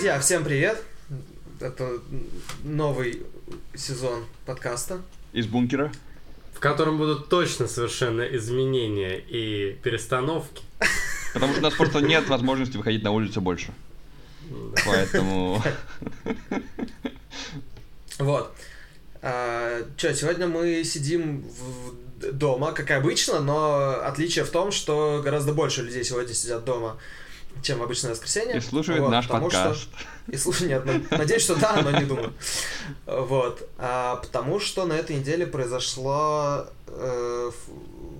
Друзья, всем привет! Это новый сезон подкаста. Из бункера. В котором будут точно совершенно изменения и перестановки. Потому что у нас просто нет возможности выходить на улицу больше. Поэтому... Вот. А, Че, сегодня мы сидим в дома, как и обычно, но отличие в том, что гораздо больше людей сегодня сидят дома, чем в обычное воскресенье. И слушают наш подкаст. Что... И слушают, нет, надеюсь, что да, но не думаю. Вот. А, потому что на этой неделе произошло э,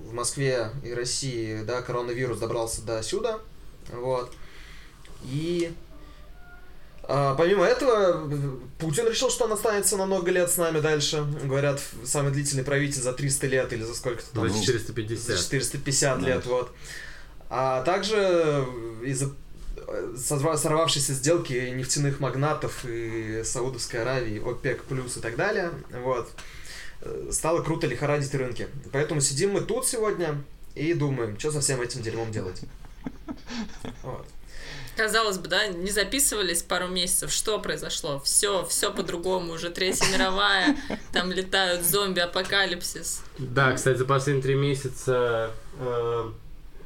в Москве и России, да, коронавирус добрался до сюда. Вот. И а, помимо этого, Путин решил, что он останется на много лет с нами дальше. Говорят, самый длительный правитель за 300 лет или за сколько-то там. За 450. За 450 да. лет, вот. А также из-за сорвавшейся сделки нефтяных магнатов и Саудовской Аравии, ОПЕК плюс и так далее, вот, стало круто лихорадить рынки. Поэтому сидим мы тут сегодня и думаем, что со всем этим дерьмом делать. Вот. Казалось бы, да, не записывались пару месяцев, что произошло? Все, все по-другому, уже Третья мировая, там летают зомби, апокалипсис. Да, кстати, за последние три месяца э,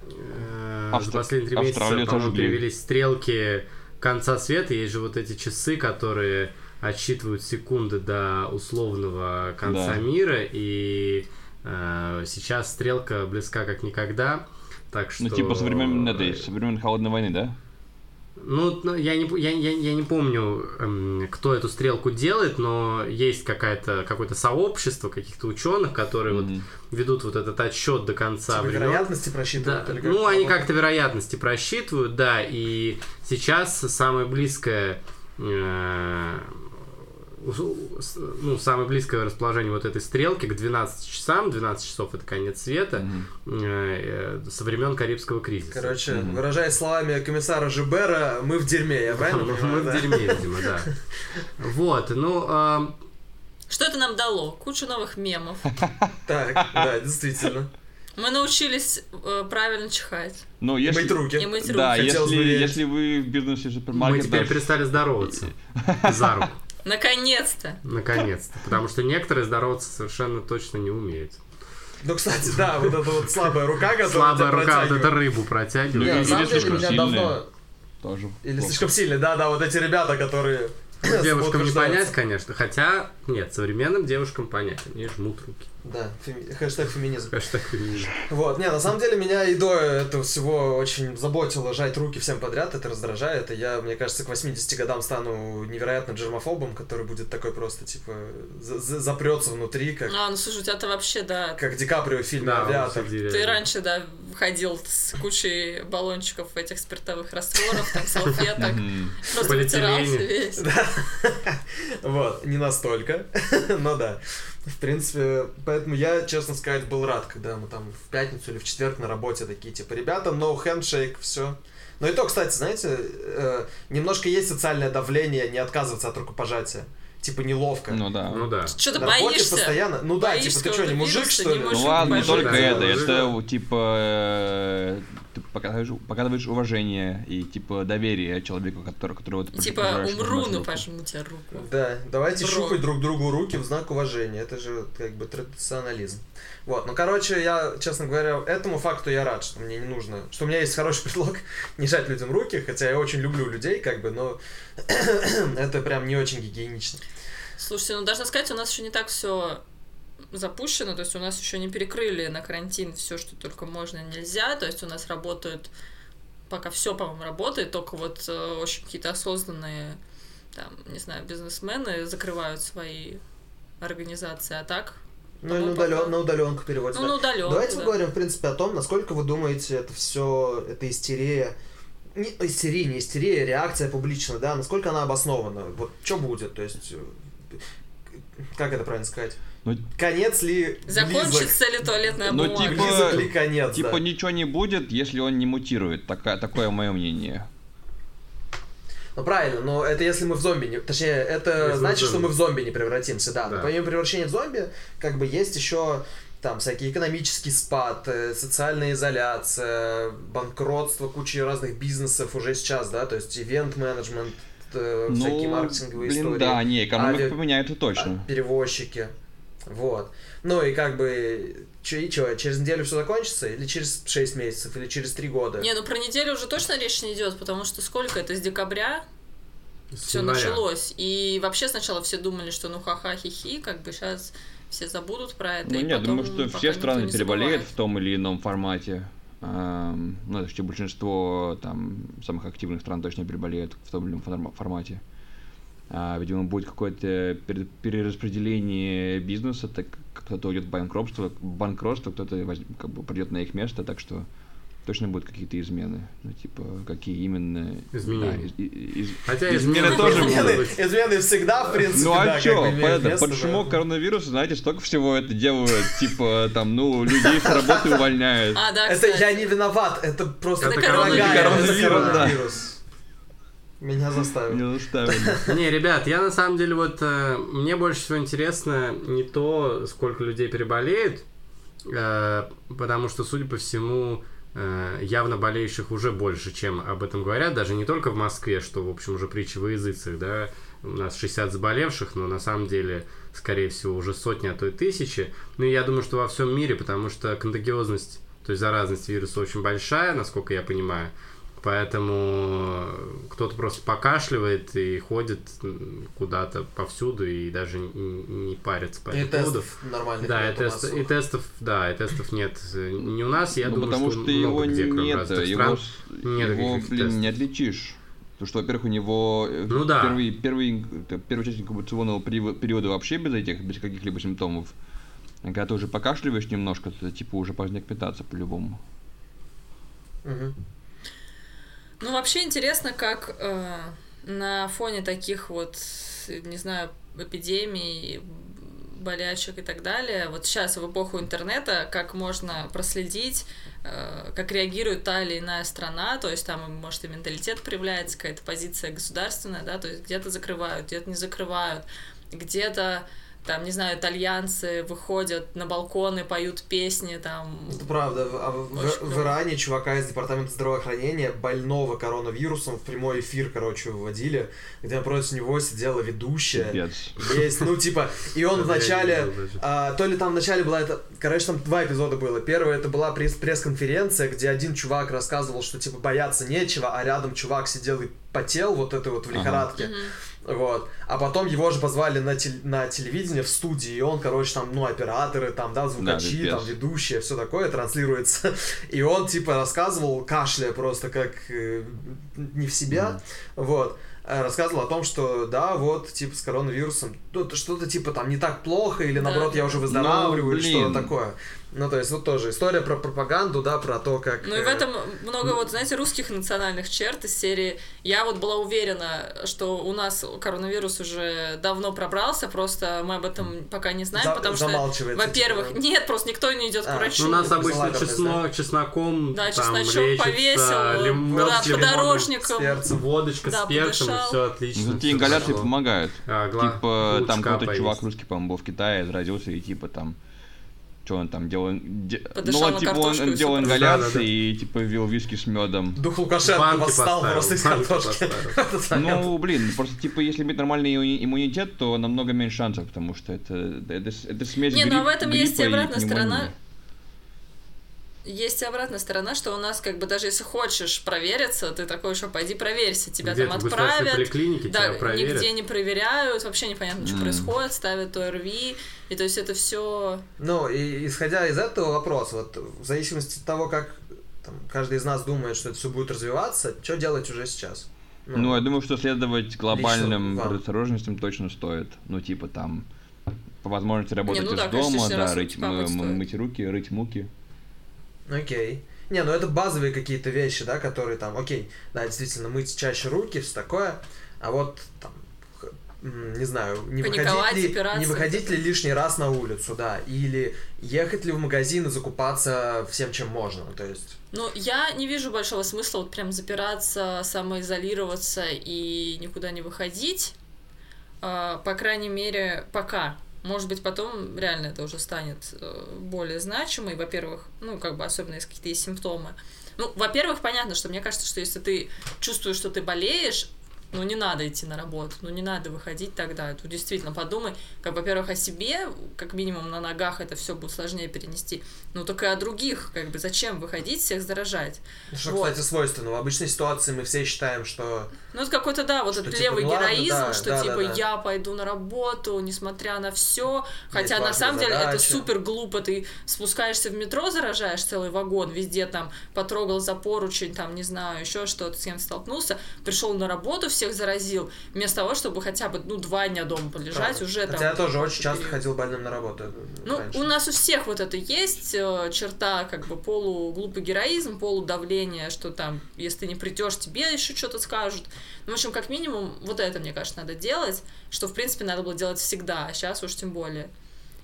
э, Австр... за последние три месяца, по-моему, появились стрелки конца света, есть же вот эти часы, которые отсчитывают секунды до условного конца да. мира, и э, сейчас стрелка близка как никогда. Так что... Ну, типа со времен этой, со времен Холодной войны, да? Ну, ну, я не, я, я, я не помню, эм, кто эту стрелку делает, но есть какая-то, какое-то сообщество каких-то ученых, которые mm-hmm. вот ведут вот этот отсчет до конца типа времен. вероятности просчитывают? Да, или ну, они как-то вероятности просчитывают, да, и сейчас самое близкое э, ну, самое близкое расположение вот этой стрелки к 12 часам, 12 часов это конец света, mm-hmm. со времен Карибского кризиса. Короче, mm-hmm. выражаясь словами комиссара Жибера, мы в дерьме, я правильно Мы в дерьме, видимо, да. Вот, ну... Что это нам дало? Кучу новых мемов. Так, да, действительно. Мы научились э, правильно чихать. Ну, если... И мыть руки. И мыть руки. Да, если, если вы в бизнесе супермаркета... Мы теперь перестали здороваться за руку. Наконец-то. Наконец-то. Потому что некоторые здороваться совершенно точно не умеют. Ну, кстати, да, вот эта вот слабая рука, которая Слабая рука, вот эта рыбу протягивает. Ну, на самом деле, меня давно... Тоже. Или слишком сильный, да, да, вот эти ребята, которые Девушкам не понять, конечно. Хотя, нет, современным девушкам понять. Они жмут руки. Да, феми... хэштег феминизм. Хэштег феминизм. Вот, не, на самом деле меня и до этого всего очень заботило жать руки всем подряд, это раздражает, и я, мне кажется, к 80 годам стану невероятно джермофобом, который будет такой просто, типа, запрется внутри, как... А, ну слушай, у тебя-то вообще, да... Как Ди Каприо в фильме да, «Авиатор». Ты раньше, да, ходил с кучей баллончиков этих спиртовых растворов, там, салфеток, просто вытирался весь. Вот, не настолько, но да. В принципе, поэтому я, честно сказать, был рад, когда мы там в пятницу или в четверг на работе такие, типа, ребята, no handshake, все. Но и то, кстати, знаете, э, немножко есть социальное давление не отказываться от рукопожатия. Типа неловко. Ну да. Ну да. Что ты боишься? постоянно. Ну да, типа ты что, не мужик, что ли? Ну ладно, не только это. Это типа э, ты показываешь, показываешь уважение и типа доверие человеку, который, которого ты Типа умру, но пожму тебе руку. Да, давайте Бро. щупать друг другу руки в знак уважения. Это же как бы традиционализм. Вот, ну короче, я, честно говоря, этому факту я рад, что мне не нужно, что у меня есть хороший предлог не жать людям руки, хотя я очень люблю людей, как бы, но это прям не очень гигиенично. Слушайте, ну должна сказать, у нас еще не так все запущено, то есть у нас еще не перекрыли на карантин все, что только можно и нельзя, то есть у нас работают, пока все, по-моему, работает, только вот э, очень какие-то осознанные, там, не знаю, бизнесмены закрывают свои организации, а так ну, на, удален, на удаленку переводится. Ну, на удаленку, Давайте да. поговорим, в принципе, о том, насколько вы думаете, это все, это истерия, не истерия, не истерия, реакция публичная, да, насколько она обоснована, вот что будет, то есть, э, как это правильно сказать? Ну, конец ли Закончится близок? ли туалетная ну, бумага? Типа, близок ли конец, Типа да. ничего не будет, если он не мутирует. Такое, такое мое мнение. Ну правильно, но это если мы в зомби не... Точнее, это если значит, что мы в зомби не превратимся, да. да. Но помимо превращения в зомби, как бы есть еще там всякий экономический спад, э, социальная изоляция, банкротство кучи разных бизнесов уже сейчас, да, то есть ивент-менеджмент, э, ну, всякие маркетинговые блин, истории. да, не, экономика Ави... поменяется точно. Перевозчики. Вот. Ну и как бы, че, и че, через неделю все закончится? Или через 6 месяцев, или через 3 года? Не, ну про неделю уже точно речь не идет, потому что сколько это, с декабря все началось. И вообще сначала все думали, что ну ха-ха, хи-хи, как бы сейчас все забудут про это. Ну нет, думаю, что все страны переболеют в том или ином формате. Эм, ну, это большинство там самых активных стран точно переболеют в том или ином формате. А, видимо, будет какое-то перераспределение бизнеса, так кто-то уйдет в банкротство, банкротство кто-то как бы придет на их место, так что точно будут какие-то измены. Ну, типа, какие именно... Изменения. Да, из, из, Хотя измены, измены тоже измены, будут. Измены всегда, в принципе, Ну, а да, чё, как бы понятно, под да. шумок коронавируса, знаете, столько всего это делают, типа, там, ну, людей с работы увольняют. А, да, Это я не виноват, это просто Это коронавирус, это да. коронавирус. Меня заставили. Не заставили. Не, ребят, я на самом деле вот э, мне больше всего интересно не то, сколько людей переболеет, э, потому что, судя по всему, э, явно болеющих уже больше, чем об этом говорят, даже не только в Москве, что, в общем, уже притча во языцах, да, у нас 60 заболевших, но на самом деле, скорее всего, уже сотни, а то и тысячи. Ну и я думаю, что во всем мире, потому что контагиозность, то есть заразность вируса очень большая, насколько я понимаю, Поэтому кто-то просто покашливает и ходит куда-то повсюду и даже не, парится по этому поводу. тестов нормальных Да, и, нет тест, и тестов, да, и тестов нет не у нас, я Ну, думаю, потому что, что много его где, кроме нет, развитых его, стран, нет его, блин, тестов. не отличишь. Потому что, во-первых, у него э, Ну да. первый, первый, первая часть инкубационного перио- периода вообще без этих, без каких-либо симптомов. А Когда ты уже покашливаешь немножко, то типа уже поздно питаться по-любому. Мгм. Ну, вообще интересно, как э, на фоне таких вот, не знаю, эпидемий, болячек и так далее, вот сейчас в эпоху интернета, как можно проследить, э, как реагирует та или иная страна, то есть там, может, и менталитет проявляется, какая-то позиция государственная, да, то есть где-то закрывают, где-то не закрывают, где-то там, не знаю, итальянцы выходят на балконы, поют песни, там... Это правда. В- а в, в- в. Иране чувака из департамента здравоохранения больного коронавирусом в прямой эфир, короче, выводили, где напротив него сидела ведущая. Пипец. Есть, ну, типа, и он вначале, а, то ли там вначале была это, короче, там два эпизода было. Первый это была пресс- пресс-конференция, где один чувак рассказывал, что, типа, бояться нечего, а рядом чувак сидел и потел вот это вот в Ага. Вот. А потом его же позвали на, тел- на телевидение в студии, и он, короче, там, ну, операторы, там, да, звукачи, пипец. там, ведущие, все такое транслируется. И он, типа, рассказывал, кашляя просто как э, не в себя, вот, э, рассказывал о том, что, да, вот, типа, с коронавирусом, ну, то что-то, типа, там, не так плохо, или, Да. наоборот, я уже выздоравливаю, Ну, или что-то такое. Ну, то есть, вот тоже история про пропаганду, да, про то, как... Ну и в э, этом много вот, знаете, русских национальных черт из серии. Я вот была уверена, что у нас коронавирус уже давно пробрался, просто мы об этом пока не знаем, за- потому что, во-первых, типа. нет, просто никто не идет А, к врачу. Ну, у нас обычно чеснок, чесноком, Да, там, чесночок лечится, повесил, лим- да, с подорожником. перцем. водочка Да, с перцем, подышал. и все отлично. Ну, всё ингаляции помогают. А, гла- Типа, там какой-то чувак русский, по-моему, был в Китае, заразился, и типа там что он там делал? де- ну, он, на типа, он, делал ингаляции Да, да, да. и, типа, вел виски с медом. Дух Лукашенко Банки восстал поставил, просто из картошки. Ну, блин, просто, типа, если иметь нормальный имму- иммунитет, то намного меньше шансов, потому что это, это, это смесь Не, ну, а в этом есть и обратная сторона. Есть и обратная сторона, что у нас, как бы, даже если хочешь провериться, ты такой, что пойди проверься, тебя Где-то там отправят. поликлинике Да, тебя проверят. нигде не проверяют, вообще непонятно, что М. происходит, ставят ОРВИ, и то есть это все Ну, и исходя из этого вопрос, вот в зависимости от того, как там, каждый из нас думает, что это все будет развиваться, что делать уже сейчас? Ну, я думаю, что следовать глобальным предосторожностям точно стоит. Ну, типа там, по возможности работать ну из да, дома, да, рыть, мыть руки, рыть муки. Окей. Не, ну это базовые какие-то вещи, да, которые там, окей, да, действительно, мыть чаще руки, все такое, а вот там, не знаю, не выходить, ли, не выходить ли лишний раз на улицу, да, или ехать ли в магазин и закупаться всем, чем можно, то есть... Ну, я не вижу большого смысла вот прям запираться, самоизолироваться и никуда не выходить. А, По крайней мере, пока. Может быть, потом реально это уже станет э, более значимой. Во-первых, ну, как бы особенно если какие-то есть симптомы. Ну, во-первых, понятно, что мне кажется, что если ты чувствуешь, что ты болеешь, ну не надо идти на работу, ну не надо выходить тогда. Тут действительно подумай, как, во-первых, о себе, как минимум на ногах это все будет сложнее перенести, ну так и о других, как бы зачем выходить, всех заражать. Что, вот. кстати, свойственно. В обычной ситуации мы все считаем, что... Ну это какой-то, да, вот этот типа, левый ну, героизм, да, что да, типа да, да. я пойду на работу, несмотря на все, хотя на самом задача. деле это супер глупо, ты спускаешься в метро, заражаешь целый вагон, везде там потрогал за поручень, там, не знаю, еще что-то, с кем столкнулся, пришел на работу, всех заразил, вместо того, чтобы хотя бы, ну, два дня дома полежать, Правда. уже Хотя там... я тоже очень часто ходил больным на работу. Ну, раньше. у нас у всех вот это есть э, черта, как бы, полуглупый героизм, полудавление, что там, если ты не придешь, тебе еще что-то скажут. Ну, в общем, как минимум, вот это, мне кажется, надо делать, что, в принципе, надо было делать всегда, а сейчас уж тем более.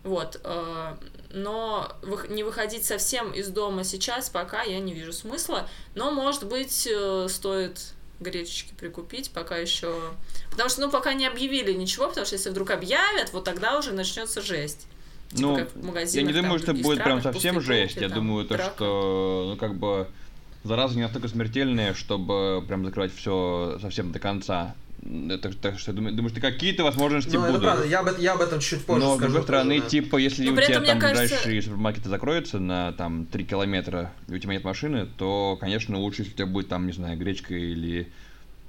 Вот. Э, но не выходить совсем из дома сейчас пока я не вижу смысла. Но, может быть, э, стоит гречечки прикупить, пока еще... Потому что, ну, пока не объявили ничего, потому что если вдруг объявят, вот тогда уже начнется жесть. Типа, ну, я не думаю, что будет прям совсем жесть. Я думаю, то, что, ну, как бы, зараза не настолько смертельная, чтобы прям закрывать все совсем до конца. Так, так что думаю, думаю, что какие-то возможности ну, будут. правда, я об, я об этом чуть позже Но, скажу. с другой стороны, тоже, да. типа, если Но у тебя там кажется... ближайшие супермаркеты закроются на там 3 километра, и у тебя нет машины, то, конечно, лучше, если у тебя будет там, не знаю, гречка или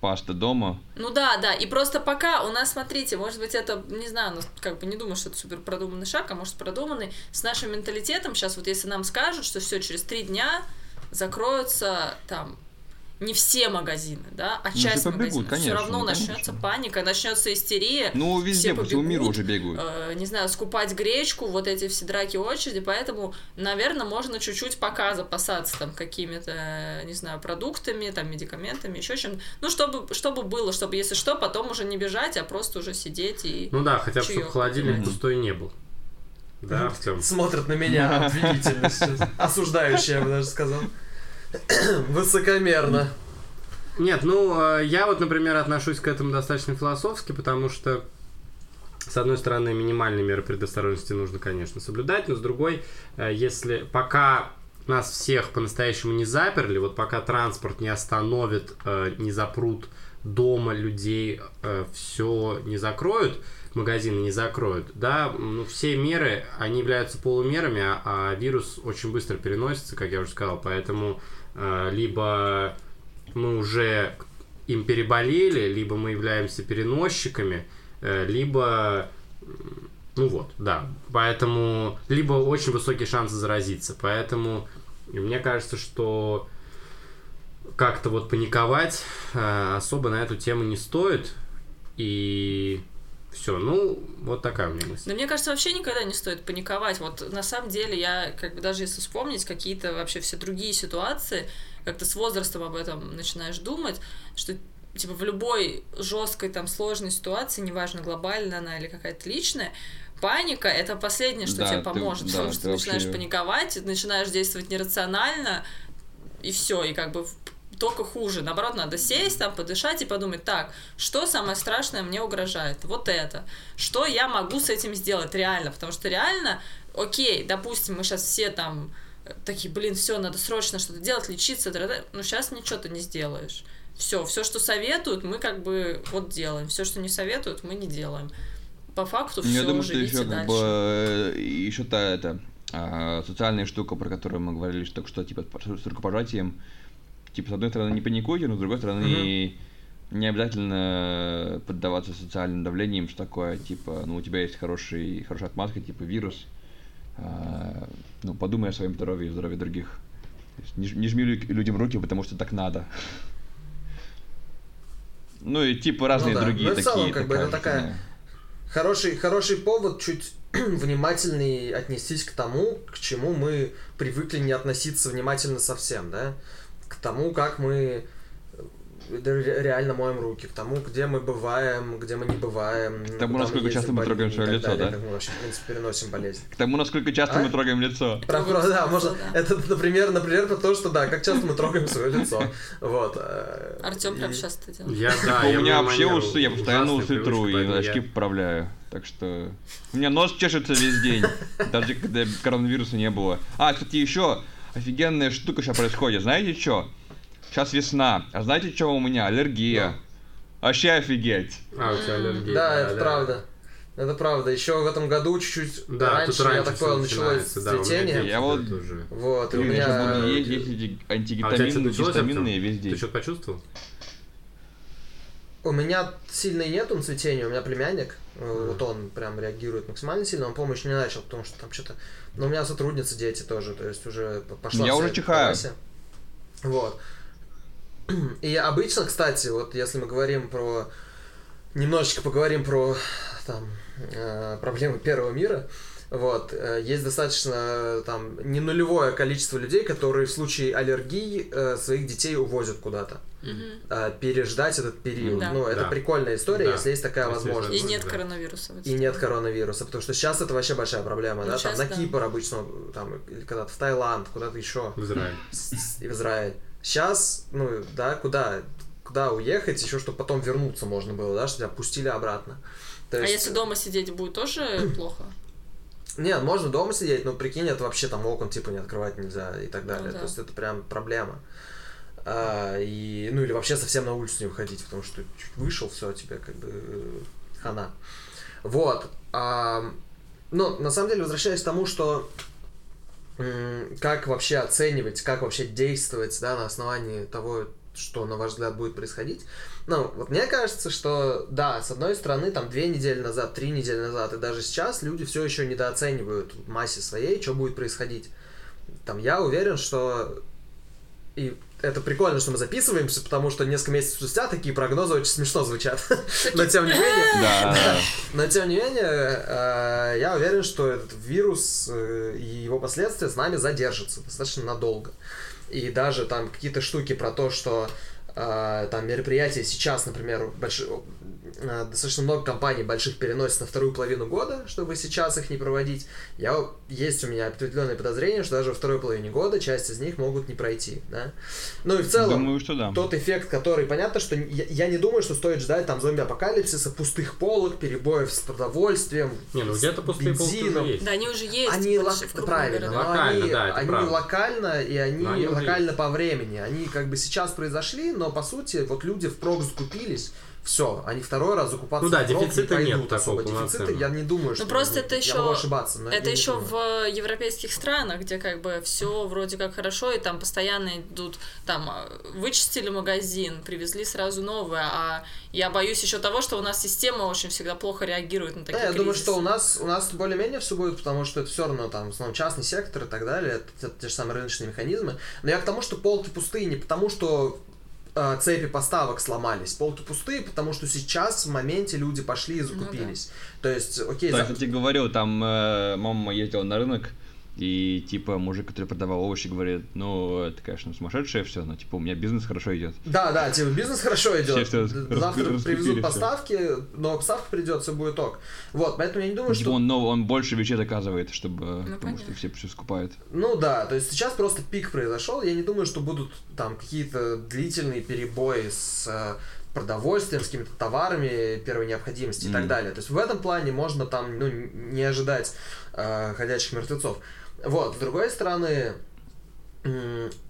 паста дома. Ну да, да, и просто пока у нас, смотрите, может быть, это, не знаю, ну, как бы не думаю, что это супер продуманный шаг, а может продуманный, с нашим менталитетом, сейчас вот если нам скажут, что все, через три дня закроются там не все магазины, да, а ну, часть магазинов. Конечно, все равно ну, начнется паника, начнется истерия. Ну, везде, по всему миру уже бегают. Э, не знаю, скупать гречку, вот эти все драки очереди, поэтому, наверное, можно чуть-чуть пока запасаться там какими-то, не знаю, продуктами, там, медикаментами, еще чем Ну, чтобы, чтобы было, чтобы, если что, потом уже не бежать, а просто уже сидеть и Ну да, хотя бы, чтобы холодильник mm-hmm. пустой не был. Да, Артем? Смотрят на меня обвинительно сейчас. Осуждающие, я бы даже сказал. Высокомерно. Нет, ну, э, я вот, например, отношусь к этому достаточно философски, потому что, с одной стороны, минимальные меры предосторожности нужно, конечно, соблюдать, но с другой, э, если пока нас всех по-настоящему не заперли, вот пока транспорт не остановит, э, не запрут дома людей, все не закроют, магазины не закроют, да, ну, все меры, они являются полумерами, а, а вирус очень быстро переносится, как я уже сказал, поэтому либо мы уже им переболели, либо мы являемся переносчиками, э, либо ну вот, да. Поэтому либо очень высокие шансы заразиться. Поэтому мне кажется, что как-то вот паниковать э, особо на эту тему не стоит. И все, ну, вот такая у меня мысль. Да мне кажется, вообще никогда не стоит паниковать. Вот на самом деле я, как бы даже если вспомнить какие-то вообще все другие ситуации, как-то с возрастом об этом начинаешь думать, что типа в любой жесткой там сложной ситуации, неважно глобальная она или какая-то личная, паника это последнее, что да, тебе поможет, ты, потому да, что ты начинаешь вообще... паниковать, начинаешь действовать нерационально, и все, и как бы только хуже. Наоборот, надо сесть, там, подышать и подумать, так, что самое страшное мне угрожает? Вот это. Что я могу с этим сделать реально? Потому что реально, окей, допустим, мы сейчас все там э, такие, блин, все, надо срочно что-то делать, лечиться, ну сейчас ничего ты не сделаешь. Все, все, что советуют, мы как бы вот делаем. Все, что не советуют, мы не делаем. По факту все, Я думаю, что еще как бы э, еще та это а, социальная штука, про которую мы говорили, что, что типа с рукопожатием, типа, с одной стороны, не паникуйте, но с другой стороны, mm-hmm. не обязательно поддаваться социальным давлениям, что такое, типа, ну, у тебя есть хороший, хорошая отмазка, типа, вирус, а, ну, подумай о своем здоровье и здоровье других. Не, не жми людям руки, потому что так надо. Ну и типа разные ну, да. другие ну, такие. В целом, как бы это такая хороший, хороший повод чуть внимательней отнестись к тому, к чему мы привыкли не относиться внимательно совсем, да к тому, как мы э, реально моем руки, к тому, где мы бываем, где мы не бываем. К тому, насколько часто мы трогаем свое лицо, далее, да? Как мы вообще, в принципе, переносим болезнь. К тому, насколько часто а? мы трогаем лицо. Про, про, да, можно. Это, например, например, про то, что да, как часто мы трогаем свое лицо. Вот. Э, Артем прям сейчас это делает. Я, да, У меня вообще усы, я постоянно усы тру и очки поправляю. Так что у меня нос чешется весь день, даже когда коронавируса не было. А, кстати, еще офигенная штука сейчас происходит. Знаете что? Сейчас весна. А знаете, что у меня? Аллергия. Вообще офигеть. А, у тебя аллергия. Да, это правда. Это правда. Еще в этом году чуть-чуть да, раньше, раньше, я так понял, началось цветение. я вот, уже. вот, и у меня буду есть, есть эти антигистаминные, а гистаминные везде. Ты что-то почувствовал? У меня сильно нету цветения, у меня племянник, mm. вот он прям реагирует максимально сильно, он помощь не начал, потому что там что-то... Но у меня сотрудницы дети тоже, то есть уже пошла... Я уже чихаю. Вот. И обычно, кстати, вот если мы говорим про... Немножечко поговорим про там, э, проблемы первого мира, вот, э, есть достаточно там не нулевое количество людей, которые в случае аллергии э, своих детей увозят куда-то. Угу. переждать этот период. Да. Ну, это да. прикольная история, да. если есть такая если возможность. И нет коронавируса. И нет коронавируса, потому что сейчас это вообще большая проблема, ну, да? Сейчас, там на да. Кипр обычно, там, или когда-то в Таиланд, куда-то еще. В Израиль. В Израиль. Сейчас, ну, да, куда, куда уехать, еще чтобы потом вернуться можно было, да, чтобы тебя пустили обратно. То а если дома сидеть будет тоже плохо? Нет, можно дома сидеть, но прикинь, это вообще там окон типа не открывать нельзя и так далее. Ну, да. То есть это прям проблема. А, и, ну или вообще совсем на улицу не выходить, потому что чуть вышел, все, тебе как бы э, хана. Вот. А, ну, на самом деле, возвращаясь к тому, что как вообще оценивать, как вообще действовать да, на основании того, что, на ваш взгляд, будет происходить. Ну, вот мне кажется, что, да, с одной стороны, там, две недели назад, три недели назад, и даже сейчас люди все еще недооценивают в массе своей, что будет происходить. Там, я уверен, что и это прикольно, что мы записываемся, потому что несколько месяцев спустя такие прогнозы очень смешно звучат. Но тем не менее, но тем не менее, э, я уверен, что этот вирус э, и его последствия с нами задержатся достаточно надолго. И даже там какие-то штуки про то, что э, там мероприятия сейчас, например, больш... Э, достаточно много компаний больших переносят на вторую половину года, чтобы сейчас их не проводить. Я, есть у меня определенное подозрение, что даже во второй половине года часть из них могут не пройти. Да? Ну и в целом, думаю, что да. тот эффект, который, понятно, что я, я не думаю, что стоит ждать там зомби-апокалипсиса, пустых полок, перебоев с продовольствием, не, ну где-то пустые полки уже есть. Да, они уже есть. Они лок... правильно, но локально, они, да, это они правда. локально, и они, они локально по времени. Они как бы сейчас произошли, но по сути вот люди впрок закупились, все, они второй раз закупаться ну да, дефицита не нет особо. Дефицита я не думаю, что... Ну просто это еще... Я могу ошибаться, но Это еще в европейских странах, где как бы все вроде как хорошо, и там постоянно идут, там, вычистили магазин, привезли сразу новое, а я боюсь еще того, что у нас система очень всегда плохо реагирует на такие да, Я кризисы. думаю, что у нас, у нас более-менее все будет, потому что это все равно там, в основном, частный сектор и так далее, это, это те же самые рыночные механизмы. Но я к тому, что полки пустые, не потому что э, цепи поставок сломались, полки пустые, потому что сейчас в моменте люди пошли и закупились. Ну, да. То есть, окей. Да, за... я тебе говорил, там э, мама ездила на рынок, и типа мужик, который продавал овощи, говорит, ну, это, конечно, сумасшедшее все, но типа у меня бизнес хорошо идет. Да, да, типа бизнес хорошо идет. Все, Завтра привезут поставки, но поставка придет, все будет ок. Вот, поэтому я не думаю, типа что... Он, ну, он больше вещей заказывает, чтобы, ну, потому понятно. что все все скупают. Ну да, то есть сейчас просто пик произошел, я не думаю, что будут там какие-то длительные перебои с э, продовольствием, с какими-то товарами первой необходимости mm. и так далее. То есть в этом плане можно там ну, не ожидать э, ходячих мертвецов. Вот, с другой стороны,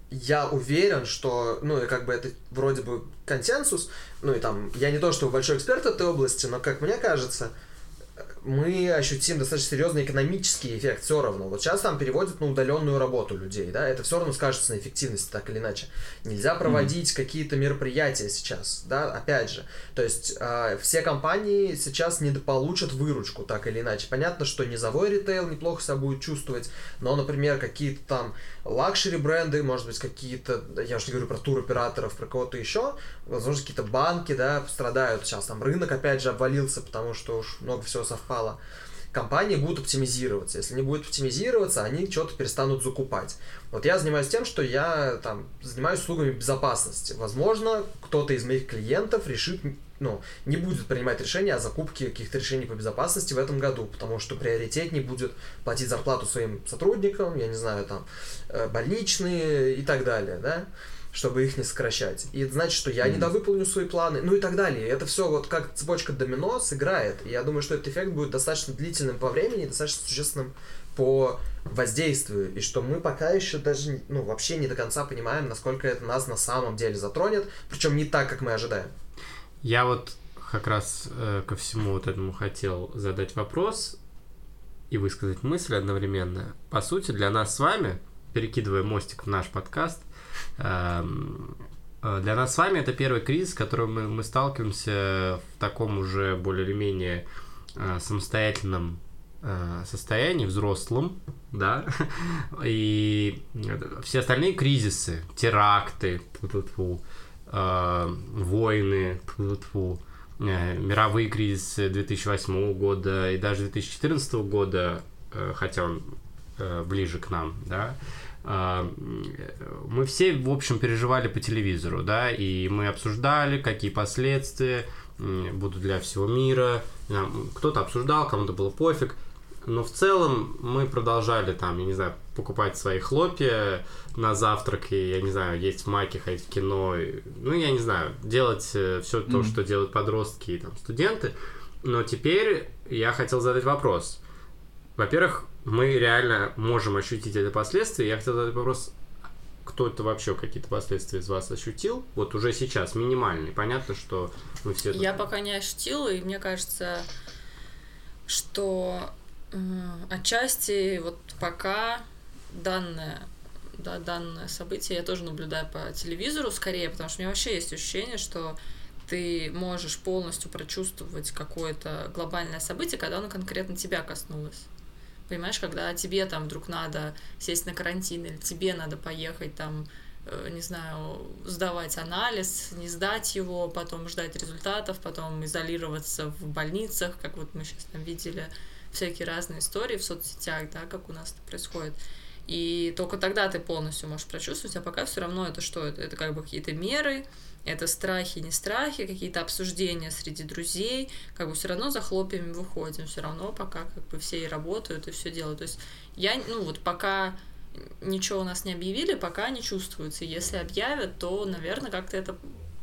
я уверен, что, ну, и как бы это вроде бы консенсус, ну, и там, я не то, что большой эксперт этой области, но, как мне кажется, мы ощутим достаточно серьезный экономический эффект все равно. Вот сейчас там переводят на удаленную работу людей, да, это все равно скажется на эффективности, так или иначе. Нельзя проводить mm-hmm. какие-то мероприятия сейчас, да, опять же. То есть э, все компании сейчас недополучат выручку, так или иначе. Понятно, что низовой ритейл неплохо себя будет чувствовать, но, например, какие-то там luxury бренды, может быть, какие-то, я уж не говорю про туроператоров, про кого-то еще, возможно, какие-то банки, да, пострадают сейчас. Там рынок, опять же, обвалился, потому что уж много всего совпало. Компании будут оптимизироваться. Если не будут оптимизироваться, они что-то перестанут закупать. Вот я занимаюсь тем, что я там занимаюсь услугами безопасности. Возможно, кто-то из моих клиентов решит, ну, не будет принимать решения о закупке каких-то решений по безопасности в этом году, потому что приоритет не будет платить зарплату своим сотрудникам, я не знаю, там, э, больничные и так далее, да чтобы их не сокращать. И это значит, что я mm-hmm. недовыполню свои планы, ну и так далее. Это все вот как цепочка домино сыграет. И я думаю, что этот эффект будет достаточно длительным по времени достаточно существенным по воздействию, и что мы пока еще даже, ну, вообще не до конца понимаем, насколько это нас на самом деле затронет, причем не так, как мы ожидаем. Я вот как раз э, ко всему вот этому хотел задать вопрос и высказать мысль одновременно. По сути, для нас с вами, перекидывая мостик в наш подкаст, для нас с вами это первый кризис, с которым мы, мы сталкиваемся в таком уже более или менее э, самостоятельном э, состоянии, взрослом, да, и все остальные кризисы, теракты, войны, мировые кризисы 2008 года и даже 2014 года, хотя он ближе к нам, да, мы все, в общем, переживали по телевизору, да, и мы обсуждали, какие последствия будут для всего мира. Кто-то обсуждал, кому-то было пофиг. Но в целом мы продолжали там, я не знаю, покупать свои хлопья на завтрак, и, я не знаю, есть в маке, ходить в кино, и, ну, я не знаю, делать э, все то, mm-hmm. что делают подростки и там студенты. Но теперь я хотел задать вопрос. Во-первых, мы реально можем ощутить это последствия. Я хотел задать вопрос, кто это вообще какие-то последствия из вас ощутил? Вот уже сейчас, минимальный. Понятно, что мы все... Я пока не ощутила, и мне кажется, что э, отчасти вот пока данное да, данное событие я тоже наблюдаю по телевизору скорее, потому что у меня вообще есть ощущение, что ты можешь полностью прочувствовать какое-то глобальное событие, когда оно конкретно тебя коснулось. Понимаешь, когда тебе там вдруг надо сесть на карантин, или тебе надо поехать там, э, не знаю, сдавать анализ, не сдать его, потом ждать результатов, потом изолироваться в больницах, как вот мы сейчас там видели всякие разные истории в соцсетях, да, как у нас это происходит. И только тогда ты полностью можешь прочувствовать, а пока все равно это что? Это, это как бы какие-то меры, это страхи, не страхи, какие-то обсуждения среди друзей, как бы все равно за хлопьями выходим, все равно пока как бы все и работают, и все делают. То есть я, ну вот пока ничего у нас не объявили, пока не чувствуется. Если объявят, то, наверное, как-то это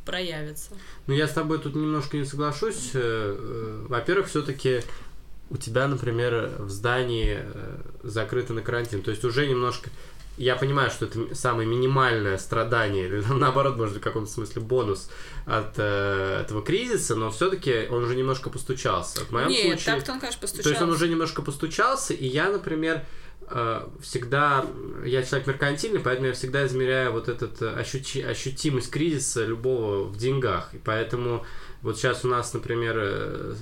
проявится. Ну, я с тобой тут немножко не соглашусь. Э, э, во-первых, все-таки у тебя, например, в здании э, закрыто на карантин. То есть уже немножко я понимаю, что это самое минимальное страдание, или наоборот, может, в каком-то смысле бонус от э, этого кризиса, но все-таки он уже немножко постучался. В моем Нет, случае, так-то он, конечно, постучался. То есть он уже немножко постучался, и я, например, э, всегда, я человек меркантильный, поэтому я всегда измеряю вот этот э, ощути, ощутимость кризиса любого в деньгах, и поэтому вот сейчас у нас, например, э,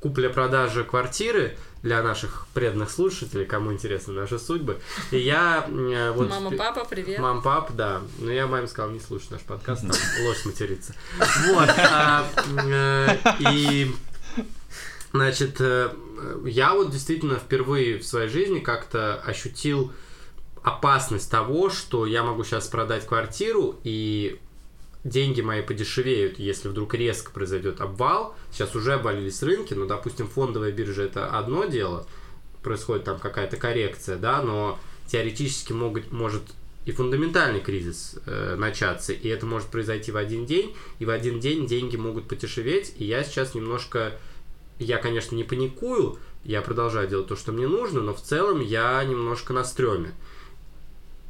купля-продажа квартиры для наших преданных слушателей, кому интересны наши судьбы. И я э, вот... Мама, папа, привет. Мам, пап, да. Но я маме сказал, не слушай наш подкаст, там ложь матерится. Вот. А, э, и, значит, э, я вот действительно впервые в своей жизни как-то ощутил опасность того, что я могу сейчас продать квартиру и деньги мои подешевеют, если вдруг резко произойдет обвал. Сейчас уже обвалились рынки, но, допустим, фондовая биржа это одно дело, происходит там какая-то коррекция, да, но теоретически могут, может и фундаментальный кризис э, начаться, и это может произойти в один день, и в один день деньги могут подешеветь, и я сейчас немножко, я, конечно, не паникую, я продолжаю делать то, что мне нужно, но в целом я немножко на стреме.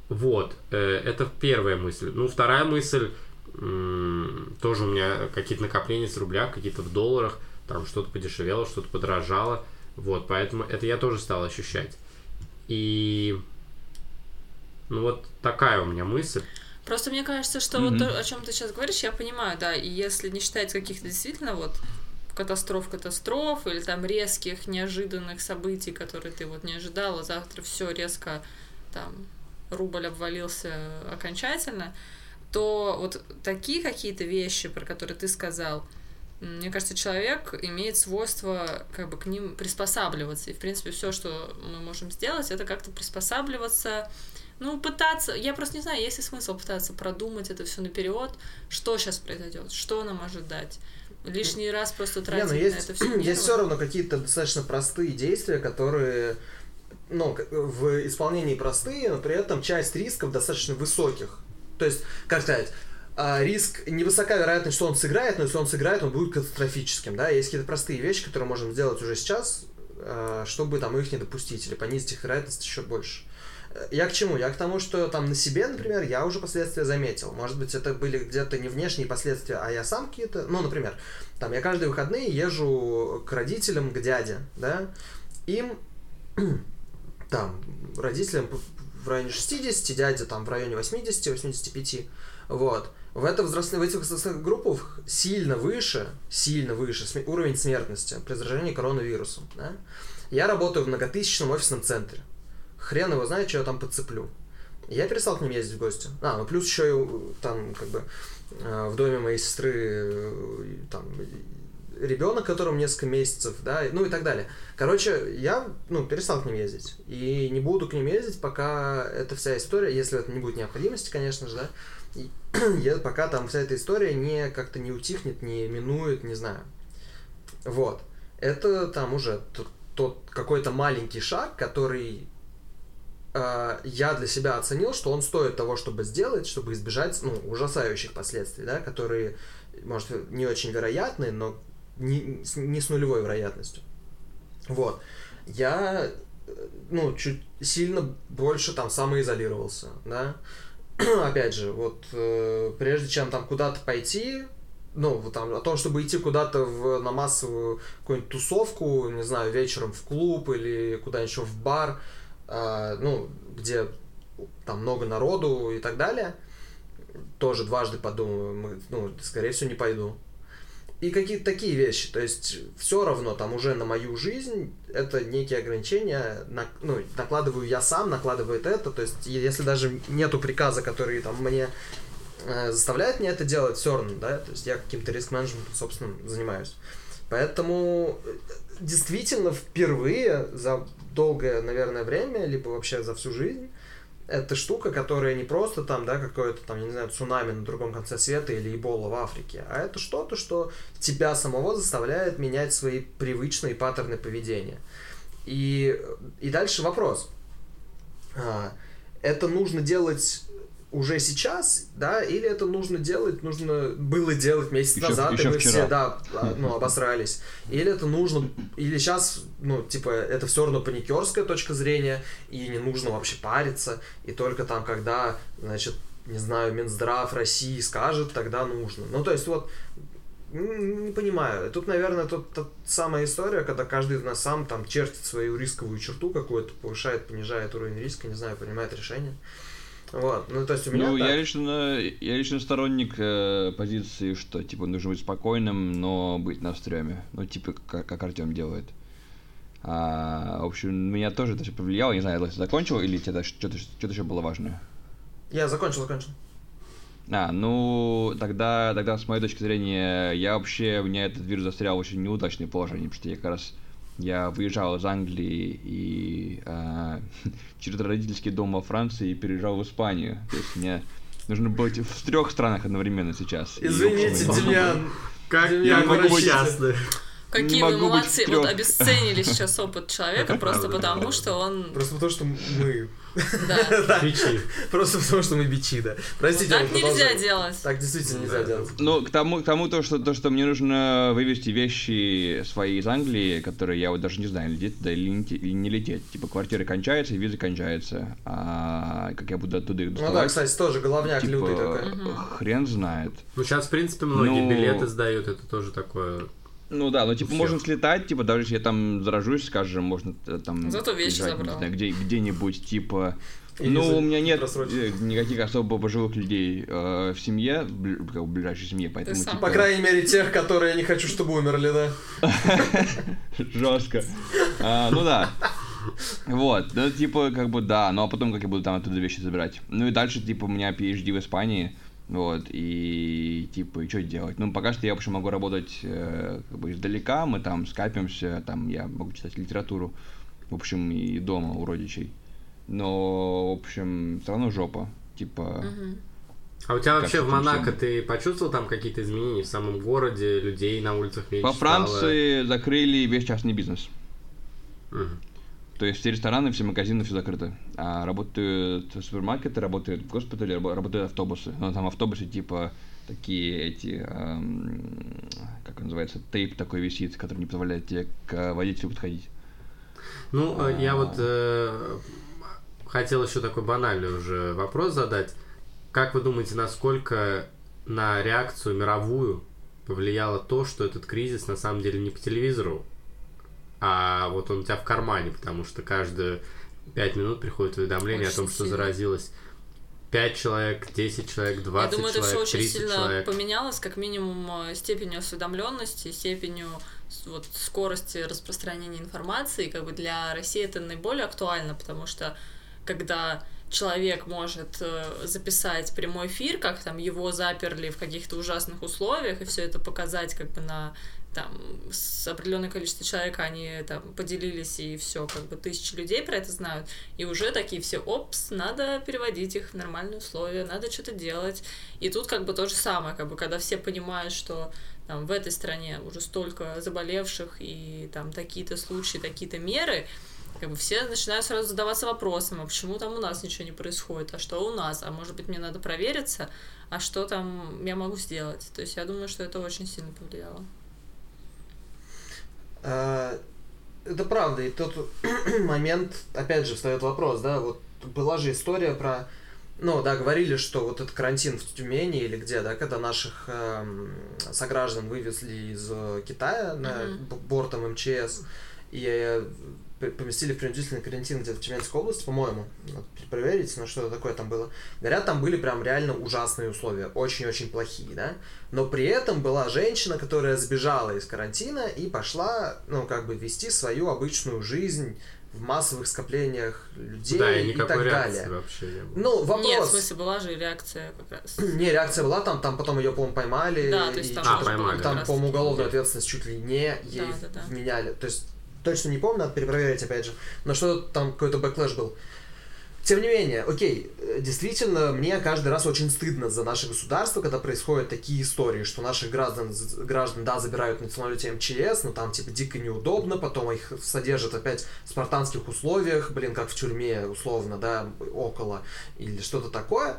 Вот, э, это первая мысль. Ну, вторая мысль, тоже у меня какие-то накопления с рублях, какие-то в долларах, там что-то подешевело, что-то подорожало. Вот, поэтому это я тоже стал ощущать. И ну вот такая у меня мысль. Просто мне кажется, что mm-hmm. вот то, о чем ты сейчас говоришь, я понимаю, да, и если не считать каких-то действительно вот катастроф катастроф или там резких неожиданных событий, которые ты вот не ожидала, завтра все резко там рубль обвалился окончательно, то вот такие какие-то вещи, про которые ты сказал, мне кажется, человек имеет свойство как бы к ним приспосабливаться. И, в принципе, все, что мы можем сделать, это как-то приспосабливаться, ну, пытаться, я просто не знаю, есть ли смысл пытаться продумать это все наперед, что сейчас произойдет, что нам ожидать. Лишний раз просто тратить не, ну, есть, на это все. Есть все равно какие-то достаточно простые действия, которые ну, в исполнении простые, но при этом часть рисков достаточно высоких. То есть, как сказать, а, риск, невысока вероятность, что он сыграет, но если он сыграет, он будет катастрофическим, да, есть какие-то простые вещи, которые можем сделать уже сейчас, а, чтобы там их не допустить или понизить их вероятность еще больше. Я к чему? Я к тому, что там на себе, например, я уже последствия заметил. Может быть, это были где-то не внешние последствия, а я сам какие-то... Ну, например, там я каждые выходные езжу к родителям, к дяде, да, им там родителям в районе 60, дядя там в районе 80-85, вот. В, это возрастные, в этих возрастных группах сильно выше, сильно выше уровень смертности при заражении коронавирусом. Да? Я работаю в многотысячном офисном центре. Хрен его знает, что я там подцеплю. Я перестал к ним ездить в гости. А, ну плюс еще и там как бы э, в доме моей сестры э, там ребенок, которому несколько месяцев, да, ну и так далее. Короче, я, ну, перестал к ним ездить. И не буду к ним ездить, пока эта вся история, если это не будет необходимости, конечно же, да, и, пока там вся эта история не как-то не утихнет, не минует, не знаю. Вот. Это там уже тот, тот какой-то маленький шаг, который э, я для себя оценил, что он стоит того, чтобы сделать, чтобы избежать ну, ужасающих последствий, да, которые, может, не очень вероятны, но не, не с нулевой вероятностью. Вот. Я, ну, чуть сильно больше там самоизолировался, да. Опять же, вот э, прежде чем там куда-то пойти, ну, вот там, о том, чтобы идти куда-то в, на массовую какую-нибудь тусовку, не знаю, вечером в клуб или куда-нибудь еще в бар, э, ну, где там много народу и так далее, тоже дважды подумаю, ну, скорее всего, не пойду и какие-то такие вещи. То есть все равно там уже на мою жизнь это некие ограничения, на, ну, накладываю я сам, накладывает это. То есть если даже нету приказа, который там мне э, заставляет мне это делать, все равно, да, то есть я каким-то риск-менеджментом, собственно, занимаюсь. Поэтому э, действительно впервые за долгое, наверное, время, либо вообще за всю жизнь, это штука, которая не просто там, да, какое-то там, я не знаю, цунами на другом конце света или Эбола в Африке, а это что-то, что тебя самого заставляет менять свои привычные паттерны поведения. И, и дальше вопрос. А, это нужно делать уже сейчас, да, или это нужно делать, нужно было делать месяц еще, назад, еще и мы вчера. все, да, а, ну, обосрались. Или это нужно, или сейчас, ну, типа, это все равно паникерская точка зрения, и не нужно вообще париться, и только там, когда, значит, не знаю, Минздрав России скажет, тогда нужно. Ну, то есть, вот, не понимаю. Тут, наверное, тут, тут самая история, когда каждый из нас сам там чертит свою рисковую черту какую-то, повышает, понижает уровень риска, не знаю, принимает решение. Вот, ну то есть у меня Ну, так. я лично, я лично сторонник э, позиции, что, типа, нужно быть спокойным, но быть на стреме. Ну, типа, как, как Артем делает. А, в общем, меня тоже это все повлияло. Не знаю, ты закончил или тебе что-то, что-то еще было важное? Я закончил, закончил. А, ну, тогда, тогда с моей точки зрения, я вообще, у меня этот вирус застрял в очень неудачное положение, потому что я как раз я выезжал из Англии и э, через родительский дом во Франции переезжал в Испанию. То есть мне нужно быть в трех странах одновременно сейчас. Извините, Демьян. Как я могу быть счастлив. Какие вы молодцы. Вот обесценили сейчас опыт человека просто потому, что он... Просто потому, что мы... Да. Бичи. Просто потому, что мы бичи, да. Простите, Так нельзя делать. Так действительно нельзя делать. Ну, к тому, к тому то, что, то, что мне нужно вывести вещи свои из Англии, которые я вот даже не знаю, лететь туда или не, или не лететь. Типа, квартира кончается, и виза кончается. А как я буду оттуда их доставать? Ну да, кстати, тоже головняк типа, лютый такой. Хрен знает. Ну, сейчас, в принципе, многие Ну, билеты сдают, это тоже такое Ну да, ну типа можно слетать, типа даже если я там заражусь, скажем, можно э, там Зато вещи лежать, забрал. не знаю, где, где-нибудь, типа. Или ну, у меня нет просрочить. э, никаких особо пожилых людей э, в семье, в ближайшей семье, поэтому типа По крайней мере, тех, которые я не хочу, чтобы умерли, да. жестко. А, ну да. Вот, ну типа, как бы да, ну а потом как я буду там оттуда вещи забирать. Ну и дальше, типа, у меня PhD в Испании, вот, и типа, и что делать? Ну, пока что я, в общем, могу работать э, как бы издалека, мы там скайпимся, там я могу читать литературу, в общем, и дома у родичей. Но, в общем, все равно жопа. Типа. А у тебя Как вообще в Монако ты почувствовал там какие-то изменения в самом городе, людей на улицах меньше во стало? Франции закрыли весь частный бизнес. Мгм. То есть все рестораны, все магазины, все закрыто. А работают супермаркеты, работают госпитали, рабо- работают автобусы. Но там автобусы типа такие эти, эм, как он называется, тейп такой висит, который не позволяет тебе к водителю подходить. Ну, э, я вот э, хотел еще такой банальный уже вопрос задать. Как вы думаете, насколько на реакцию мировую повлияло то, что этот кризис на самом деле не по телевизору, а вот он у тебя в кармане, потому что каждые пять минут приходит уведомление очень о том, что сильно. заразилось 5 человек, 10 человек, 20 Я думаю, человек, это все очень сильно человек. поменялось, как минимум э, степенью осведомленности, степенью вот, скорости распространения информации. Как бы для России это наиболее актуально, потому что когда человек может э, записать прямой эфир, как там его заперли в каких-то ужасных условиях, и все это показать как бы на там с определенное количество человек они там поделились и все, как бы тысячи людей про это знают, и уже такие все, опс, надо переводить их в нормальные условия, надо что-то делать. И тут как бы то же самое, как бы когда все понимают, что там в этой стране уже столько заболевших и там такие-то случаи, такие-то меры, как бы все начинают сразу задаваться вопросом, а почему там у нас ничего не происходит, а что у нас, а может быть мне надо провериться, а что там я могу сделать. То есть я думаю, что это очень сильно повлияло. А, это правда, и тот момент, опять же, встает вопрос, да, вот была же история про, ну, да, говорили, что вот этот карантин в Тюмени или где, да, когда наших э, сограждан вывезли из э, Китая на mm-hmm. бортом МЧС, и поместили в принудительный карантин где-то в Тюменской области, по-моему, проверить, но что такое там было. Говорят, там были прям реально ужасные условия, очень-очень плохие, да. Но при этом была женщина, которая сбежала из карантина и пошла, ну, как бы вести свою обычную жизнь в массовых скоплениях людей да, и, и так далее. вообще не было. Ну, вопрос... Нет, в смысле, была же реакция как раз. Не, реакция была, там, там потом ее, по-моему, поймали. Да, то есть там, а, поймали, там по-моему, уголовную ответственность чуть ли не ей да, да, да. вменяли. То есть точно не помню, надо перепроверить опять же, но что там какой-то backlash был. Тем не менее, окей, действительно, мне каждый раз очень стыдно за наше государство, когда происходят такие истории, что наших граждан, граждан да, забирают национальную МЧС, но там типа дико неудобно, потом их содержат опять в спартанских условиях, блин, как в тюрьме условно, да, около, или что-то такое.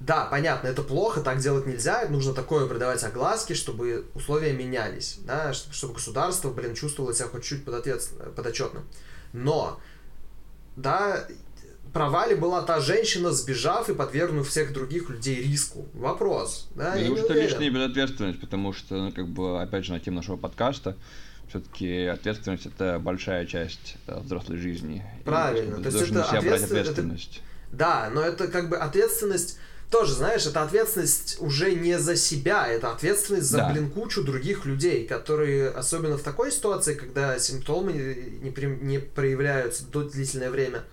Да, понятно, это плохо, так делать нельзя, нужно такое придавать огласки, чтобы условия менялись, да, чтобы государство, блин, чувствовало себя хоть чуть подотчетным. Но, да, провале была та женщина, сбежав и подвергнув всех других людей риску. Вопрос, да, я, что лишняя безответственность, потому что, ну, как бы, опять же, на тему нашего подкаста, все-таки ответственность это большая часть да, взрослой жизни. Правильно. И, То есть это ответственность. ответственность. Это... Да, но это как бы ответственность тоже, знаешь, это ответственность уже не за себя, это ответственность за, да. блин, кучу других людей, которые, особенно в такой ситуации, когда симптомы не, при, не проявляются до длительное время,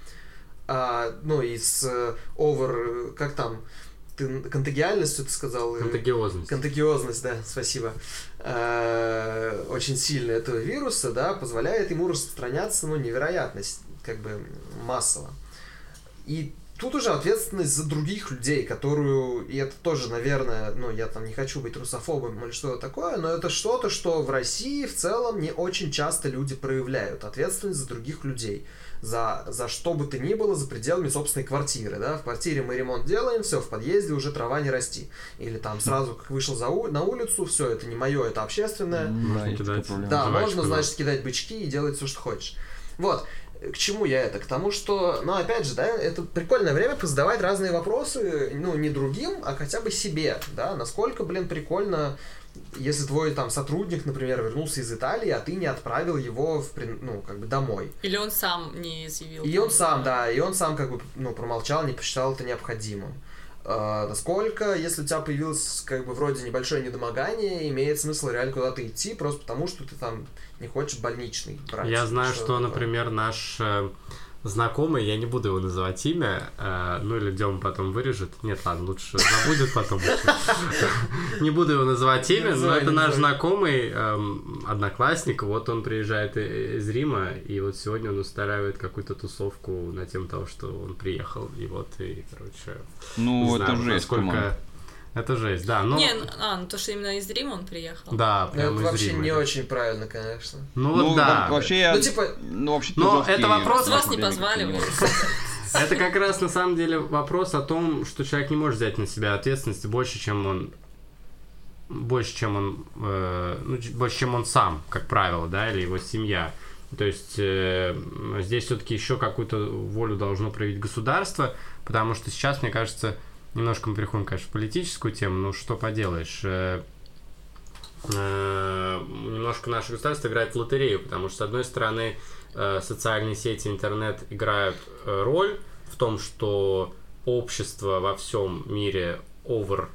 а, ну, и с over, как там, ты контагиальностью ты сказал? Контагиозность. Контагиозность, да, спасибо. А, очень сильно этого вируса, да, позволяет ему распространяться, ну, невероятность, как бы массово. И тут уже ответственность за других людей, которую, и это тоже, наверное, ну, я там не хочу быть русофобом или что-то такое, но это что-то, что в России в целом не очень часто люди проявляют. Ответственность за других людей. За, за что бы то ни было за пределами собственной квартиры, да, в квартире мы ремонт делаем, все, в подъезде уже трава не расти. Или там сразу, как вышел за у, на улицу, все, это не мое, это общественное. Можно кидать. Да, можно, значит, кидать бычки и делать все, что хочешь. Вот к чему я это? К тому, что, ну, опять же, да, это прикольное время позадавать разные вопросы, ну, не другим, а хотя бы себе, да, насколько, блин, прикольно, если твой там сотрудник, например, вернулся из Италии, а ты не отправил его, в, ну, как бы домой. Или он сам не заявил. И он сам, да, и он сам как бы, ну, промолчал, не посчитал это необходимым. Uh, насколько, если у тебя появилось как бы вроде небольшое недомогание, имеет смысл реально куда-то идти, просто потому что ты там не хочешь больничный брать. Я знаю, что, что например, наш э, знакомый, я не буду его называть имя, э, ну или Дем потом вырежет. Нет, ладно, лучше забудет потом. Не буду его называть имя, но это наш знакомый, эм, одноклассник, вот он приезжает из Рима, и вот сегодня он устраивает какую-то тусовку на тему того, что он приехал, и вот, и, короче... Ну, это жесть, насколько это жесть, да. Но... Не, ну, а, ну то, что именно из Рима он приехал. Да, прям Это из вообще Рима, не да. очень правильно, конечно. Ну, ну да. Вообще я... Ну, типа... Ну, вообще Но это вопрос... Вас не позвали. Это как раз на самом деле вопрос о том, что человек не может взять на себя ответственности больше, чем он больше, чем он, э, ну, больше, чем он сам, как правило, да, или его семья. То есть э, здесь все-таки еще какую-то волю должно проявить государство, потому что сейчас, мне кажется, немножко мы переходим, конечно, в политическую тему, но что поделаешь. Э, э, немножко наше государство играет в лотерею, потому что, с одной стороны, э, социальные сети, интернет играют э, роль в том, что общество во всем мире over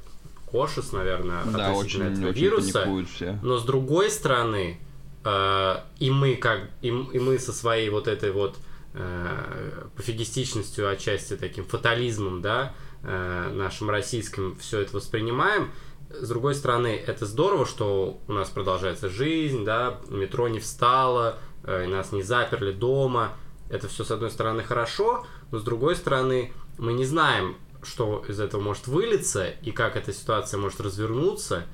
cautious, наверное, да, относительно очень, этого очень вируса. Все. Но с другой стороны, э, и мы как и, и мы со своей вот этой вот э, пофигистичностью отчасти таким фатализмом, да, э, нашим российским все это воспринимаем. С другой стороны, это здорово, что у нас продолжается жизнь, да, метро не встало, э, нас не заперли дома. Это все, с одной стороны, хорошо, но с другой стороны, мы не знаем, что из этого может вылиться и как эта ситуация может развернуться.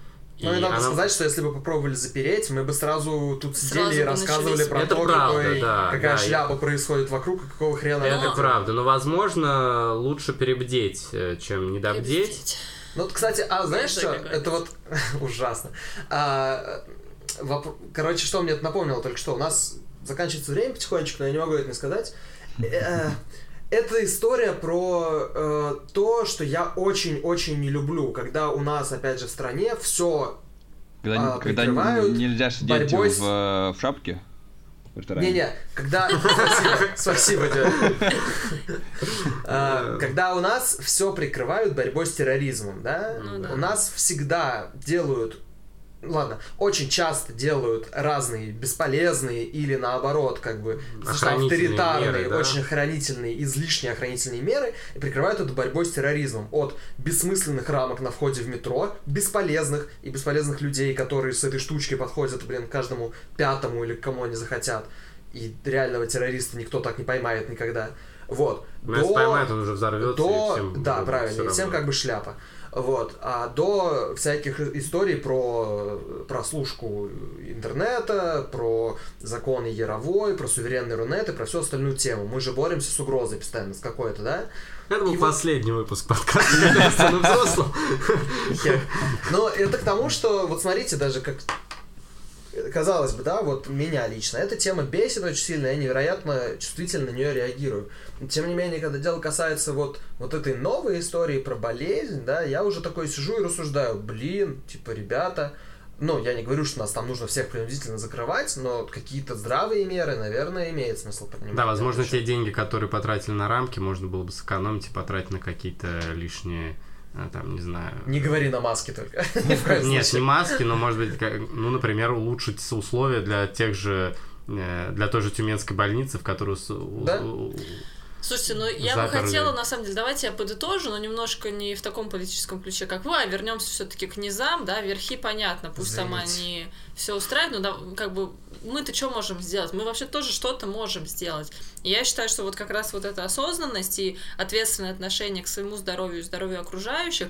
Ну и, и надо она... сказать, что если бы попробовали запереть, мы бы сразу тут сразу сидели и рассказывали начались. про это то, правда, какой, да, какая да, шляпа я... происходит вокруг и какого хрена. Это но... правда, но возможно лучше перебдеть, э, чем недобдеть. Перебдеть. Ну, кстати, а знаешь что? Это вот ужасно. А, воп... Короче, что мне это напомнило только что? У нас заканчивается время потихонечку, но я не могу это не сказать. Э, это история про э, то, что я очень-очень не люблю, когда у нас, опять же, в стране все когда, э, когда нельзя сидеть в, с... в шапке. Не-не, когда... Спасибо. А, когда у нас все прикрывают борьбой с терроризмом, да? Ну у нас всегда делают ладно, очень часто делают разные бесполезные или наоборот, как бы авторитарные, меры, да? очень охранительные, излишне охранительные меры и прикрывают это борьбой с терроризмом. От бессмысленных рамок на входе в метро, бесполезных и бесполезных людей, которые с этой штучкой подходят, блин, каждому пятому или кому они захотят. И реального террориста никто так не поймает никогда. Вот. Но до... если поймает, он уже взорвется. До... Всем да, правильно. И всем как бы шляпа. Вот. А до всяких историй про прослушку интернета, про законы Яровой, про суверенный Рунет и про всю остальную тему. Мы же боремся с угрозой постоянно, с какой-то, да? Это был и последний вот... выпуск подкаста на взрослом. Но это к тому, что, вот смотрите, даже как казалось бы, да, вот меня лично, эта тема бесит очень сильно, я невероятно чувствительно на нее реагирую. Тем не менее, когда дело касается вот, вот этой новой истории про болезнь, да, я уже такой сижу и рассуждаю, блин, типа, ребята, ну, я не говорю, что нас там нужно всех принудительно закрывать, но какие-то здравые меры, наверное, имеет смысл принимать. Да, возможно, те деньги, которые потратили на рамки, можно было бы сэкономить и потратить на какие-то лишние там, не знаю... Не говори на маске только. Нет, не маски, но, может быть, ну, например, улучшить условия для тех же, э, для той же Тюменской больницы, в которую... Да? Слушайте, ну я бы хотела, на самом деле, давайте я подытожу, но немножко не в таком политическом ключе, как вы, а вернемся все-таки к низам, да, верхи понятно, пусть Заметь. там они все устраивают, но да, как бы мы-то что можем сделать? Мы вообще тоже что-то можем сделать. И я считаю, что вот как раз вот эта осознанность и ответственное отношение к своему здоровью и здоровью окружающих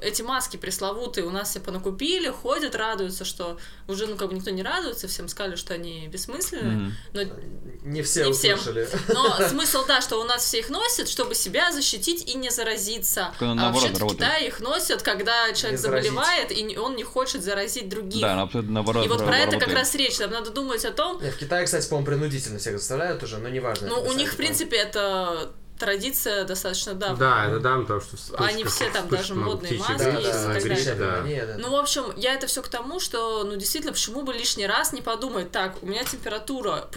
эти маски пресловутые у нас все понакупили, ходят, радуются, что уже, ну, как бы никто не радуется, всем сказали, что они бессмысленны, mm-hmm. но не все не услышали. Всем. Но смысл, да, что у нас все их носят, чтобы себя защитить и не заразиться. а вообще в Китае их носят, когда человек заболевает, и он не хочет заразить других. Да, абсолютно наоборот. И вот про это как раз речь, там надо думать о том... В Китае, кстати, по-моему, принудительно всех заставляют уже, но неважно. Ну, у них, в принципе, это традиция достаточно давно. Да, это давно, потому что вспышка, Они все там даже модные маски да, есть да, и так далее. Да. да. Ну, в общем, я это все к тому, что, ну, действительно, почему бы лишний раз не подумать, так, у меня температура,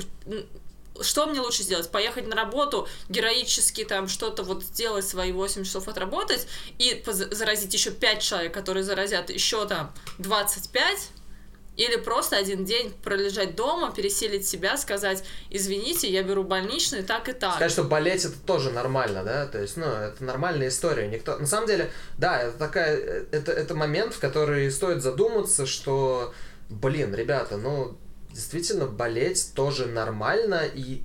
что мне лучше сделать? Поехать на работу, героически там что-то вот сделать, свои 8 часов отработать и заразить еще 5 человек, которые заразят еще там 25, или просто один день пролежать дома, переселить себя, сказать, извините, я беру больничный, так и так. Сказать, что болеть это тоже нормально, да, то есть, ну, это нормальная история. Никто, на самом деле, да, это такая, это, это момент, в который стоит задуматься, что, блин, ребята, ну, действительно, болеть тоже нормально, и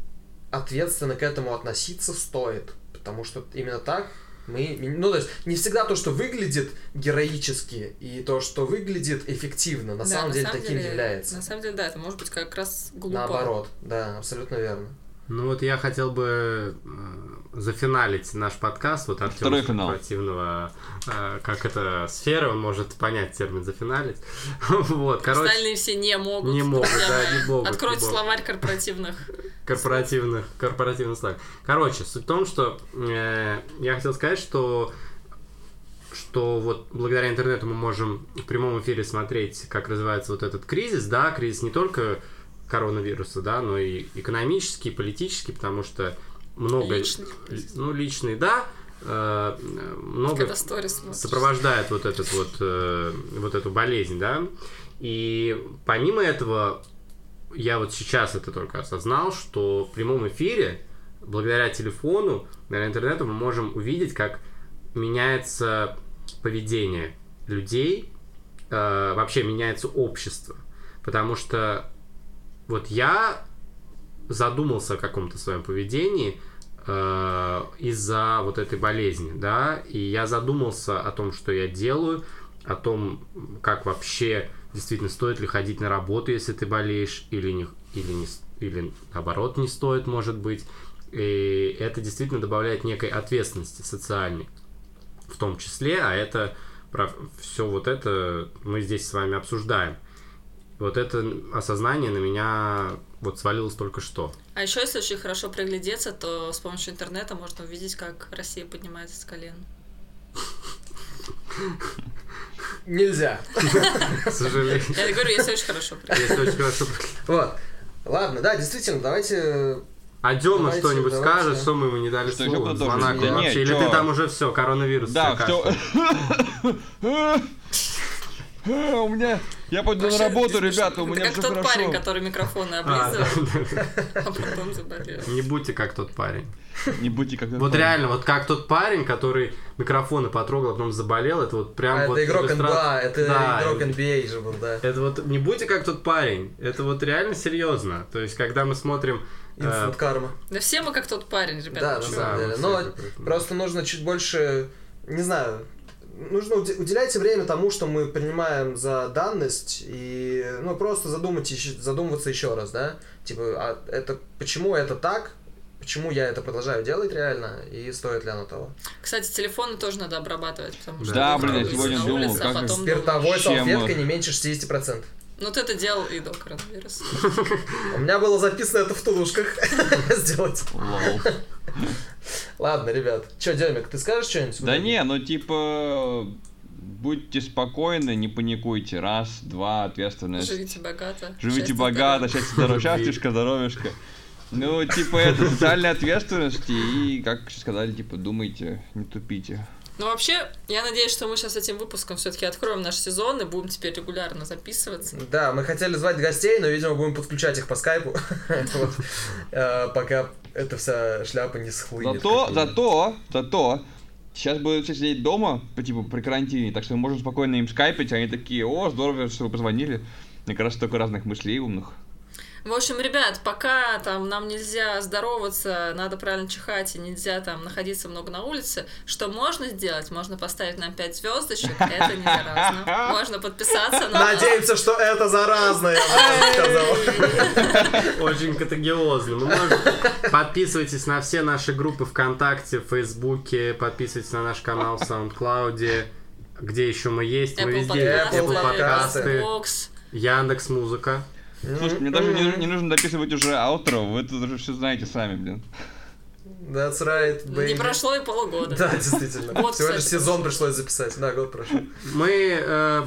ответственно к этому относиться стоит, потому что именно так мы, ну, то есть, не всегда то, что выглядит героически, и то, что выглядит эффективно, на да, самом на деле самом таким деле, является. На самом деле, да, это может быть как раз глупо. Наоборот, да, абсолютно верно. Ну вот я хотел бы э, зафиналить наш подкаст. Вот Артем корпоративного, э, как это, сферы, он может понять термин зафиналить. вот, короче. Остальные все не могут. Не могут, да, не могут. Откройте не словарь корпоративных. Корпоративных, корпоративных слов. Короче, суть в том, что э, я хотел сказать, что что вот благодаря интернету мы можем в прямом эфире смотреть, как развивается вот этот кризис, да, кризис не только коронавируса, да, но и экономический, и политический, потому что много... Личный. Ну, личный, да, э, много сопровождает вот этот вот, э, вот эту болезнь, да, и помимо этого, я вот сейчас это только осознал, что в прямом эфире, благодаря телефону, благодаря интернету, мы можем увидеть, как меняется поведение людей, э, вообще меняется общество. Потому что вот я задумался о каком-то своем поведении э, из-за вот этой болезни, да, и я задумался о том, что я делаю, о том, как вообще действительно стоит ли ходить на работу, если ты болеешь, или не, или не, или наоборот не стоит, может быть. И это действительно добавляет некой ответственности социальной, в том числе, а это про все вот это мы здесь с вами обсуждаем. Вот это осознание на меня вот свалилось только что. А еще, если очень хорошо приглядеться, то с помощью интернета можно увидеть, как Россия поднимается с колен. Нельзя. К сожалению. Я говорю, если очень хорошо Если очень хорошо Вот. Ладно, да, действительно, давайте а Дема что-нибудь скажет, что мы ему не дали что слово? Звонок да вообще. Или ты там уже все, коронавирус. Да, все. У меня... Я пойду на работу, ребята, у меня все хорошо. как тот парень, который микрофоны а, облизывал, а потом заболел. Не будьте как тот парень. Не будьте как тот Вот реально, вот как тот парень, который микрофоны потрогал, а потом заболел, это вот прям а вот... Это игрок НБА, это игрок NBA же был, да. Это вот, не будьте как тот парень, это вот реально серьезно. То есть, когда мы смотрим... Инфант карма. Да все мы как тот парень, ребята. Да, на самом деле. Но просто нужно чуть больше, не знаю, нужно уделять время тому, что мы принимаем за данность, и ну, просто задумать, задумываться еще раз, да? Типа, а это почему это так? Почему я это продолжаю делать реально, и стоит ли оно того? Кстати, телефоны тоже надо обрабатывать, потому что... Да, блин, я сегодня думал, улице, как... Спиртовой салфеткой не меньше 60%. Ну, ты это делал и до коронавируса. У меня было записано это в тулушках сделать. Ладно, ребят. Че, Демик, ты скажешь что-нибудь? Да не, ну типа будьте спокойны, не паникуйте. Раз, два, ответственность. Живите богато. Живите богато, счастье, здоровье, счастьишко, здоровьишко. Ну, типа, это социальная ответственность, и, как сказали, типа, думайте, не тупите. Ну, вообще, я надеюсь, что мы сейчас этим выпуском все-таки откроем наш сезон и будем теперь регулярно записываться. Да, мы хотели звать гостей, но, видимо, будем подключать их по скайпу, э, пока эта вся шляпа не схлынет. Зато, зато, зато, сейчас будут все сидеть дома, по типу при карантине, так что мы можем спокойно им скайпить, они такие, о, здорово, что вы позвонили. Мне кажется, столько разных мыслей умных. В общем, ребят, пока там нам нельзя здороваться, надо правильно чихать и нельзя там находиться много на улице, что можно сделать? Можно поставить нам 5 звездочек, это не заразно. Можно подписаться на Надеемся, что это заразно, я бы сказал. Очень категиозно. Ну, подписывайтесь на все наши группы ВКонтакте, в Фейсбуке, подписывайтесь на наш канал в SoundCloud, где еще мы есть, мы везде, Apple подкасты, Яндекс Музыка. Слушай, мне даже не, не нужно дописывать уже аутро, вы это уже все знаете сами, блин. That's right, baby. Не прошло и полгода. Да, действительно. Год, Всего лишь сезон пришлось записать. Да, год прошел. Мы э,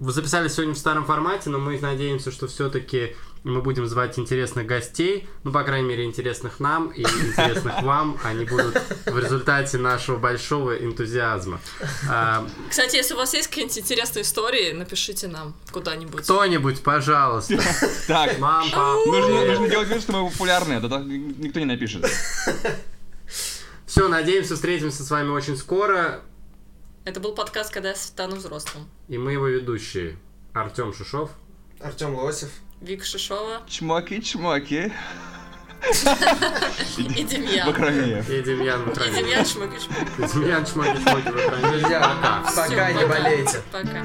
записали сегодня в старом формате, но мы надеемся, что все-таки мы будем звать интересных гостей, ну, по крайней мере, интересных нам и интересных вам. Они будут в результате нашего большого энтузиазма. А, Кстати, если у вас есть какие-нибудь интересные истории, напишите нам куда-нибудь. Кто-нибудь, пожалуйста. Так, мам, пап. Нужно делать вид, что мы популярные, тогда никто не напишет. Все, надеемся, встретимся с вами очень скоро. Это был подкаст «Когда я стану взрослым». И мы его ведущие. Артем Шишов. Артем Лосев. Вика Шишова. Чмоки-чмоки. И Демьян. В экране. И Демьян в экране. И Демьян Чмоки-чмоки. И Демьян Чмоки-чмоки в экране. Друзья, пока. Пока, не болейте. Пока.